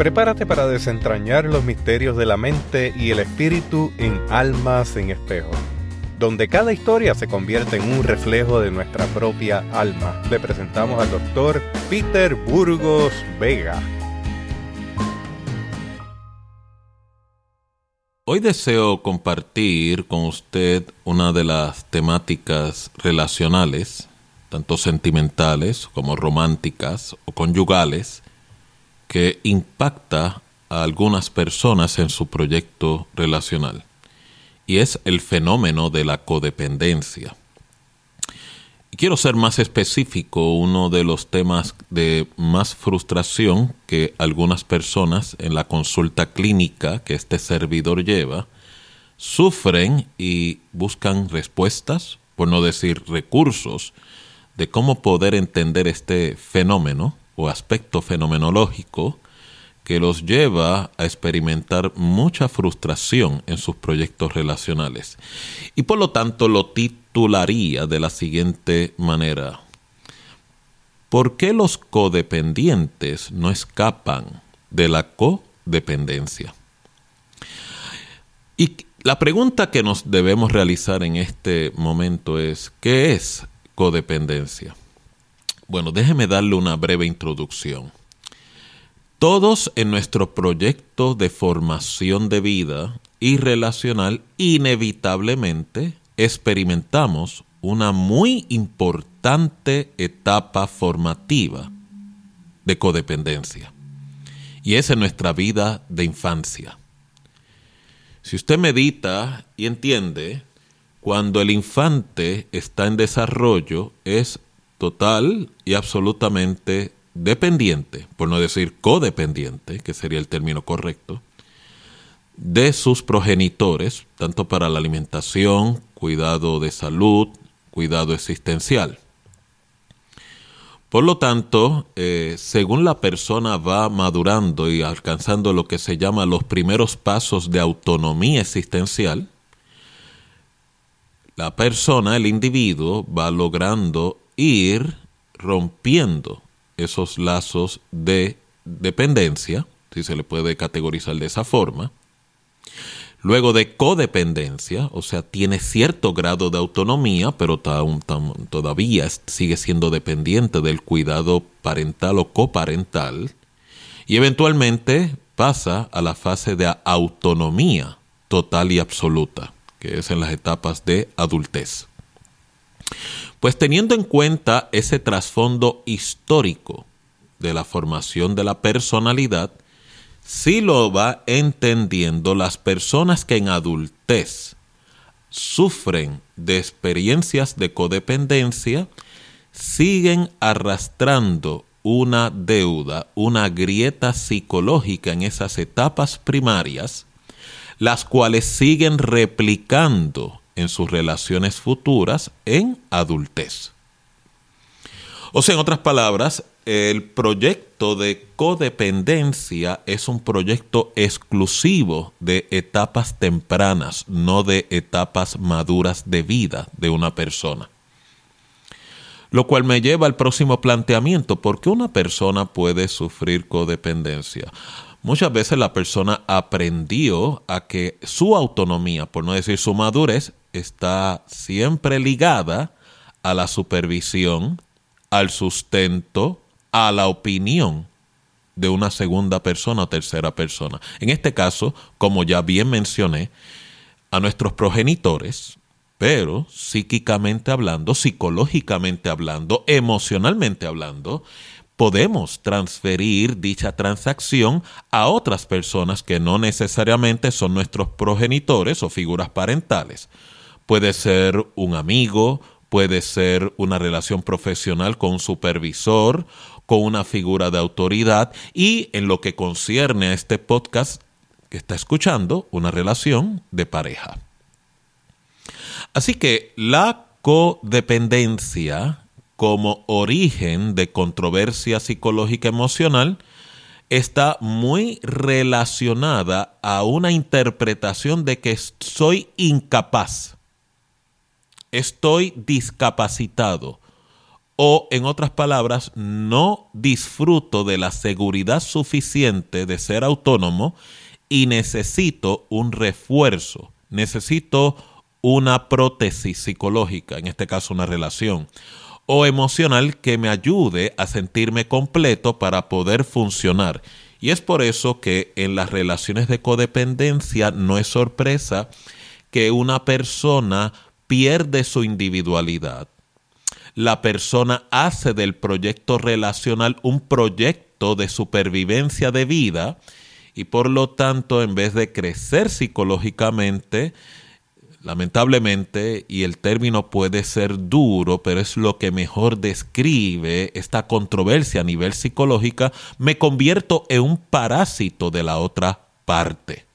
Prepárate para desentrañar los misterios de la mente y el espíritu en Almas en Espejo, donde cada historia se convierte en un reflejo de nuestra propia alma. Le presentamos al doctor Peter Burgos Vega. Hoy deseo compartir con usted una de las temáticas relacionales, tanto sentimentales como románticas o conyugales, que impacta a algunas personas en su proyecto relacional y es el fenómeno de la codependencia. Y quiero ser más específico, uno de los temas de más frustración que algunas personas en la consulta clínica que este servidor lleva sufren y buscan respuestas, por no decir recursos, de cómo poder entender este fenómeno o aspecto fenomenológico que los lleva a experimentar mucha frustración en sus proyectos relacionales. Y por lo tanto lo titularía de la siguiente manera. ¿Por qué los codependientes no escapan de la codependencia? Y la pregunta que nos debemos realizar en este momento es, ¿qué es codependencia? Bueno, déjeme darle una breve introducción. Todos en nuestro proyecto de formación de vida y relacional inevitablemente experimentamos una muy importante etapa formativa de codependencia. Y es en nuestra vida de infancia. Si usted medita y entiende, cuando el infante está en desarrollo es total y absolutamente dependiente, por no decir codependiente, que sería el término correcto, de sus progenitores, tanto para la alimentación, cuidado de salud, cuidado existencial. Por lo tanto, eh, según la persona va madurando y alcanzando lo que se llama los primeros pasos de autonomía existencial, la persona, el individuo, va logrando ir rompiendo esos lazos de dependencia, si se le puede categorizar de esa forma. Luego de codependencia, o sea, tiene cierto grado de autonomía, pero todavía sigue siendo dependiente del cuidado parental o coparental. Y eventualmente pasa a la fase de autonomía total y absoluta, que es en las etapas de adultez. Pues teniendo en cuenta ese trasfondo histórico de la formación de la personalidad, si lo va entendiendo las personas que en adultez sufren de experiencias de codependencia, siguen arrastrando una deuda, una grieta psicológica en esas etapas primarias, las cuales siguen replicando en sus relaciones futuras en adultez. O sea, en otras palabras, el proyecto de codependencia es un proyecto exclusivo de etapas tempranas, no de etapas maduras de vida de una persona. Lo cual me lleva al próximo planteamiento, ¿por qué una persona puede sufrir codependencia? Muchas veces la persona aprendió a que su autonomía, por no decir su madurez, está siempre ligada a la supervisión, al sustento, a la opinión de una segunda persona o tercera persona. En este caso, como ya bien mencioné, a nuestros progenitores, pero psíquicamente hablando, psicológicamente hablando, emocionalmente hablando, podemos transferir dicha transacción a otras personas que no necesariamente son nuestros progenitores o figuras parentales. Puede ser un amigo, puede ser una relación profesional con un supervisor, con una figura de autoridad y en lo que concierne a este podcast que está escuchando, una relación de pareja. Así que la codependencia como origen de controversia psicológica emocional está muy relacionada a una interpretación de que soy incapaz, estoy discapacitado o en otras palabras, no disfruto de la seguridad suficiente de ser autónomo y necesito un refuerzo, necesito una prótesis psicológica, en este caso una relación, o emocional que me ayude a sentirme completo para poder funcionar. Y es por eso que en las relaciones de codependencia no es sorpresa que una persona pierde su individualidad. La persona hace del proyecto relacional un proyecto de supervivencia de vida y por lo tanto en vez de crecer psicológicamente, lamentablemente, y el término puede ser duro, pero es lo que mejor describe esta controversia a nivel psicológica, me convierto en un parásito de la otra parte.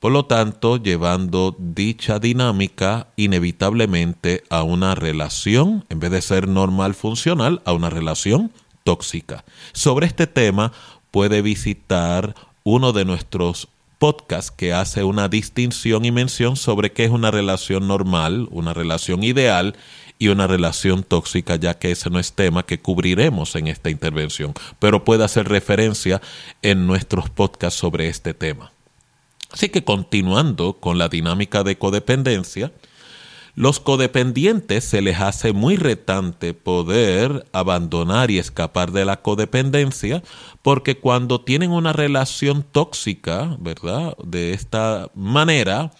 Por lo tanto, llevando dicha dinámica inevitablemente a una relación, en vez de ser normal funcional, a una relación tóxica. Sobre este tema puede visitar uno de nuestros podcast que hace una distinción y mención sobre qué es una relación normal, una relación ideal y una relación tóxica, ya que ese no es tema que cubriremos en esta intervención, pero puede hacer referencia en nuestros podcasts sobre este tema. Así que continuando con la dinámica de codependencia, los codependientes se les hace muy retante poder abandonar y escapar de la codependencia porque cuando tienen una relación tóxica, ¿verdad? De esta manera,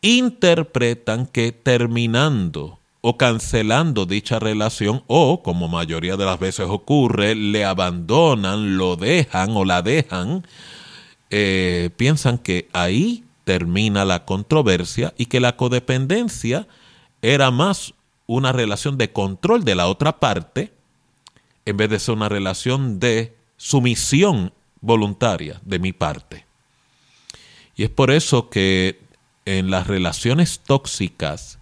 interpretan que terminando o cancelando dicha relación o, como mayoría de las veces ocurre, le abandonan, lo dejan o la dejan, eh, piensan que ahí termina la controversia y que la codependencia era más una relación de control de la otra parte en vez de ser una relación de sumisión voluntaria de mi parte. Y es por eso que en las relaciones tóxicas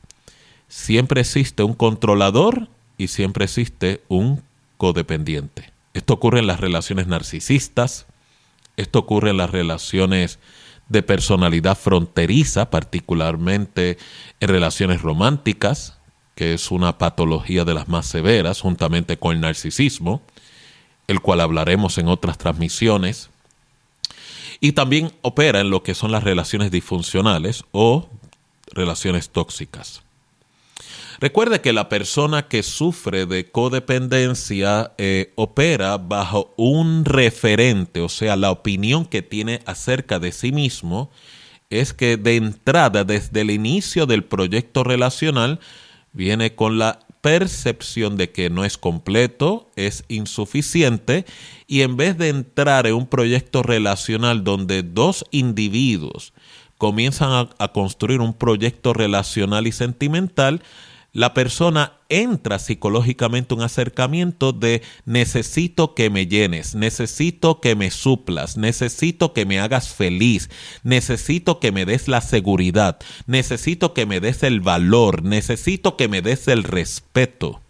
siempre existe un controlador y siempre existe un codependiente. Esto ocurre en las relaciones narcisistas, esto ocurre en las relaciones de personalidad fronteriza, particularmente en relaciones románticas, que es una patología de las más severas, juntamente con el narcisismo, el cual hablaremos en otras transmisiones. Y también opera en lo que son las relaciones disfuncionales o relaciones tóxicas. Recuerde que la persona que sufre de codependencia eh, opera bajo un referente, o sea, la opinión que tiene acerca de sí mismo es que de entrada, desde el inicio del proyecto relacional, viene con la percepción de que no es completo, es insuficiente, y en vez de entrar en un proyecto relacional donde dos individuos comienzan a construir un proyecto relacional y sentimental, la persona entra psicológicamente un acercamiento de necesito que me llenes, necesito que me suplas, necesito que me hagas feliz, necesito que me des la seguridad, necesito que me des el valor, necesito que me des el respeto.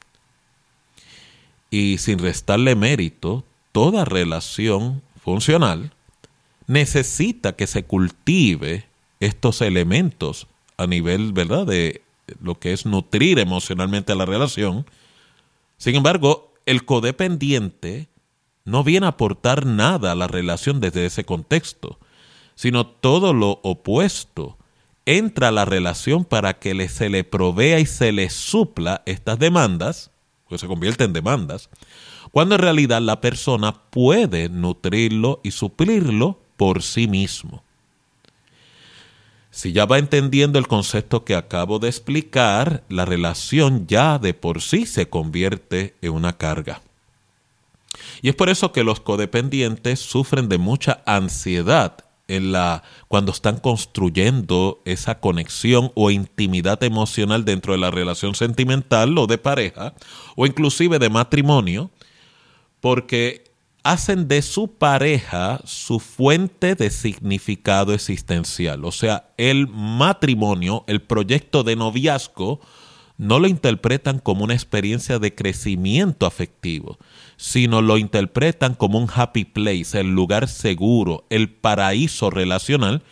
Y sin restarle mérito, toda relación funcional necesita que se cultive estos elementos a nivel, ¿verdad?, de lo que es nutrir emocionalmente la relación. Sin embargo, el codependiente no viene a aportar nada a la relación desde ese contexto, sino todo lo opuesto. Entra a la relación para que se le provea y se le supla estas demandas, pues se convierte en demandas, cuando en realidad la persona puede nutrirlo y suplirlo por sí mismo. Si ya va entendiendo el concepto que acabo de explicar, la relación ya de por sí se convierte en una carga. Y es por eso que los codependientes sufren de mucha ansiedad en la cuando están construyendo esa conexión o intimidad emocional dentro de la relación sentimental o de pareja o inclusive de matrimonio, porque hacen de su pareja su fuente de significado existencial. O sea, el matrimonio, el proyecto de noviazgo, no lo interpretan como una experiencia de crecimiento afectivo, sino lo interpretan como un happy place, el lugar seguro, el paraíso relacional,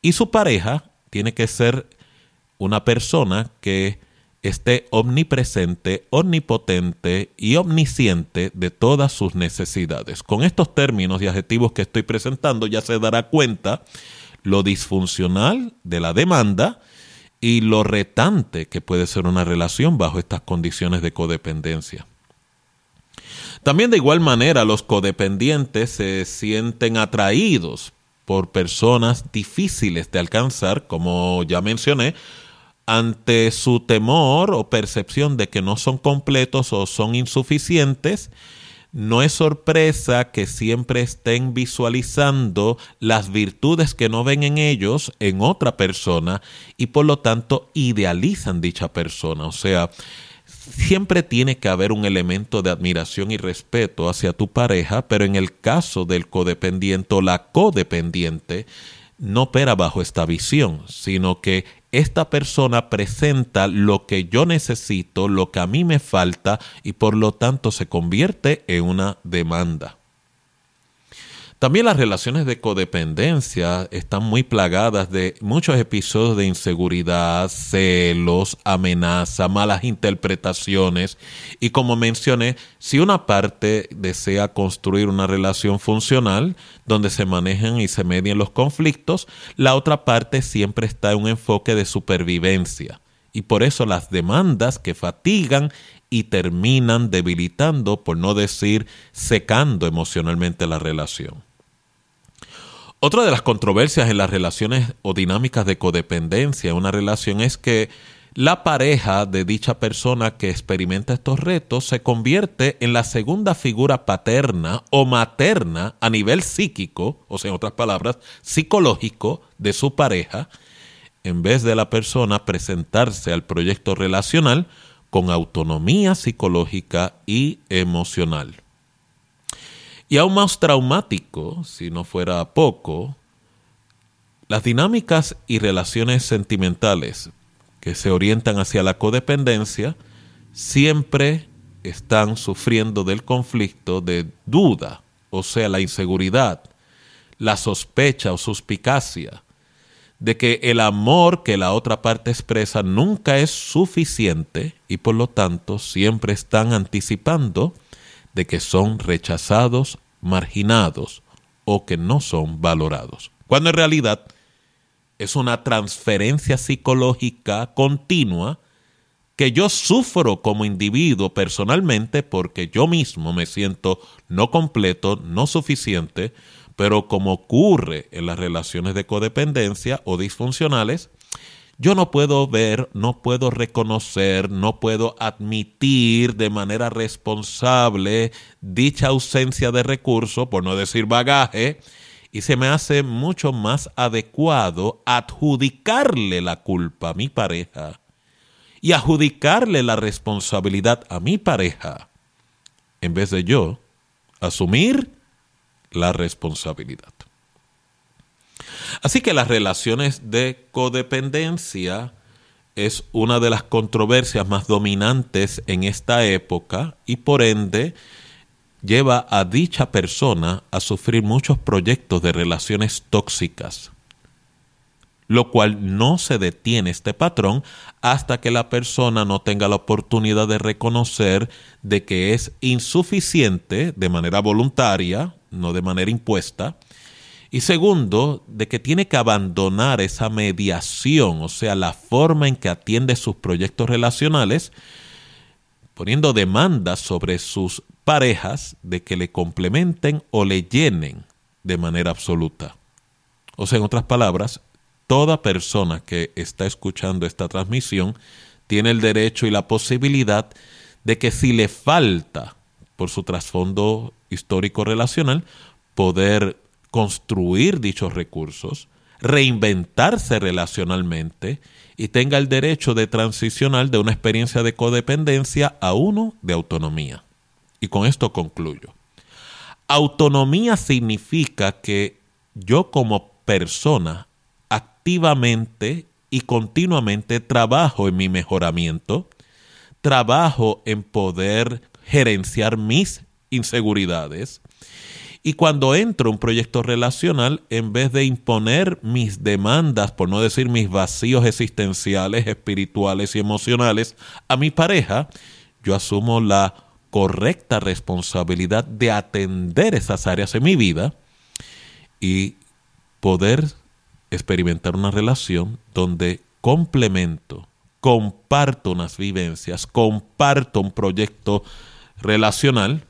y su pareja tiene que ser una persona que esté omnipresente, omnipotente y omnisciente de todas sus necesidades. Con estos términos y adjetivos que estoy presentando ya se dará cuenta lo disfuncional de la demanda y lo retante que puede ser una relación bajo estas condiciones de codependencia. También de igual manera los codependientes se sienten atraídos por personas difíciles de alcanzar, como ya mencioné, ante su temor o percepción de que no son completos o son insuficientes, no es sorpresa que siempre estén visualizando las virtudes que no ven en ellos en otra persona y por lo tanto idealizan dicha persona. O sea, siempre tiene que haber un elemento de admiración y respeto hacia tu pareja, pero en el caso del codependiente o la codependiente, no opera bajo esta visión, sino que esta persona presenta lo que yo necesito, lo que a mí me falta y por lo tanto se convierte en una demanda. También las relaciones de codependencia están muy plagadas de muchos episodios de inseguridad, celos, amenaza, malas interpretaciones y como mencioné, si una parte desea construir una relación funcional donde se manejan y se medien los conflictos, la otra parte siempre está en un enfoque de supervivencia. Y por eso las demandas que fatigan y terminan debilitando, por no decir secando emocionalmente la relación. Otra de las controversias en las relaciones o dinámicas de codependencia en una relación es que la pareja de dicha persona que experimenta estos retos se convierte en la segunda figura paterna o materna a nivel psíquico, o sea, en otras palabras, psicológico de su pareja, en vez de la persona presentarse al proyecto relacional con autonomía psicológica y emocional. Y aún más traumático, si no fuera poco, las dinámicas y relaciones sentimentales que se orientan hacia la codependencia siempre están sufriendo del conflicto de duda, o sea, la inseguridad, la sospecha o suspicacia de que el amor que la otra parte expresa nunca es suficiente y por lo tanto siempre están anticipando de que son rechazados, marginados o que no son valorados. Cuando en realidad es una transferencia psicológica continua que yo sufro como individuo personalmente porque yo mismo me siento no completo, no suficiente, pero como ocurre en las relaciones de codependencia o disfuncionales, yo no puedo ver, no puedo reconocer, no puedo admitir de manera responsable dicha ausencia de recursos, por no decir bagaje, y se me hace mucho más adecuado adjudicarle la culpa a mi pareja y adjudicarle la responsabilidad a mi pareja, en vez de yo asumir la responsabilidad. Así que las relaciones de codependencia es una de las controversias más dominantes en esta época y por ende lleva a dicha persona a sufrir muchos proyectos de relaciones tóxicas, lo cual no se detiene este patrón hasta que la persona no tenga la oportunidad de reconocer de que es insuficiente de manera voluntaria, no de manera impuesta, y segundo, de que tiene que abandonar esa mediación, o sea, la forma en que atiende sus proyectos relacionales, poniendo demandas sobre sus parejas de que le complementen o le llenen de manera absoluta. O sea, en otras palabras, toda persona que está escuchando esta transmisión tiene el derecho y la posibilidad de que si le falta por su trasfondo histórico relacional, poder construir dichos recursos, reinventarse relacionalmente y tenga el derecho de transicionar de una experiencia de codependencia a uno de autonomía. Y con esto concluyo. Autonomía significa que yo como persona activamente y continuamente trabajo en mi mejoramiento, trabajo en poder gerenciar mis inseguridades, Y cuando entro a un proyecto relacional, en vez de imponer mis demandas, por no decir mis vacíos existenciales, espirituales y emocionales, a mi pareja, yo asumo la correcta responsabilidad de atender esas áreas en mi vida y poder experimentar una relación donde complemento, comparto unas vivencias, comparto un proyecto relacional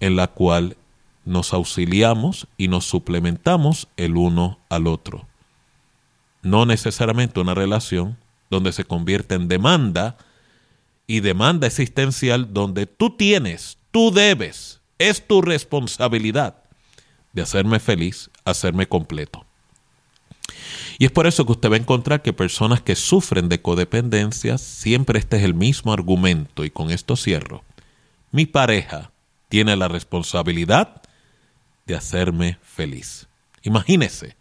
en la cual nos auxiliamos y nos suplementamos el uno al otro. No necesariamente una relación donde se convierte en demanda y demanda existencial donde tú tienes, tú debes, es tu responsabilidad de hacerme feliz, hacerme completo. Y es por eso que usted va a encontrar que personas que sufren de codependencia, siempre este es el mismo argumento, y con esto cierro. Mi pareja tiene la responsabilidad de hacerme feliz. Imagínese,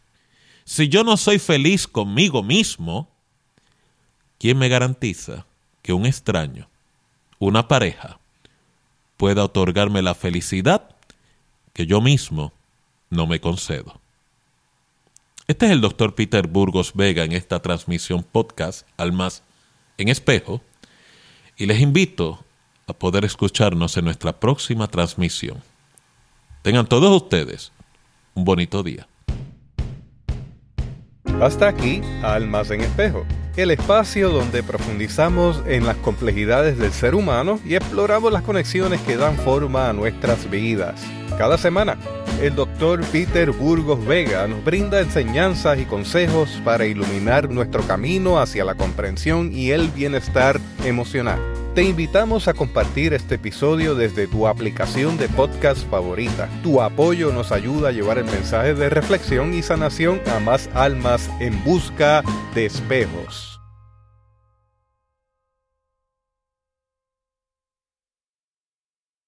si yo no soy feliz conmigo mismo, ¿quién me garantiza que un extraño, una pareja, pueda otorgarme la felicidad que yo mismo no me concedo? Este es el doctor Peter Burgos Vega en esta transmisión podcast Almas en Espejo y les invito a poder escucharnos en nuestra próxima transmisión. Tengan todos ustedes un bonito día. Hasta aquí, Almas en Espejo, el espacio donde profundizamos en las complejidades del ser humano y exploramos las conexiones que dan forma a nuestras vidas. Cada semana, el doctor Peter Burgos Vega nos brinda enseñanzas y consejos para iluminar nuestro camino hacia la comprensión y el bienestar emocional. Te invitamos a compartir este episodio desde tu aplicación de podcast favorita. Tu apoyo nos ayuda a llevar el mensaje de reflexión y sanación a más almas en busca de espejos.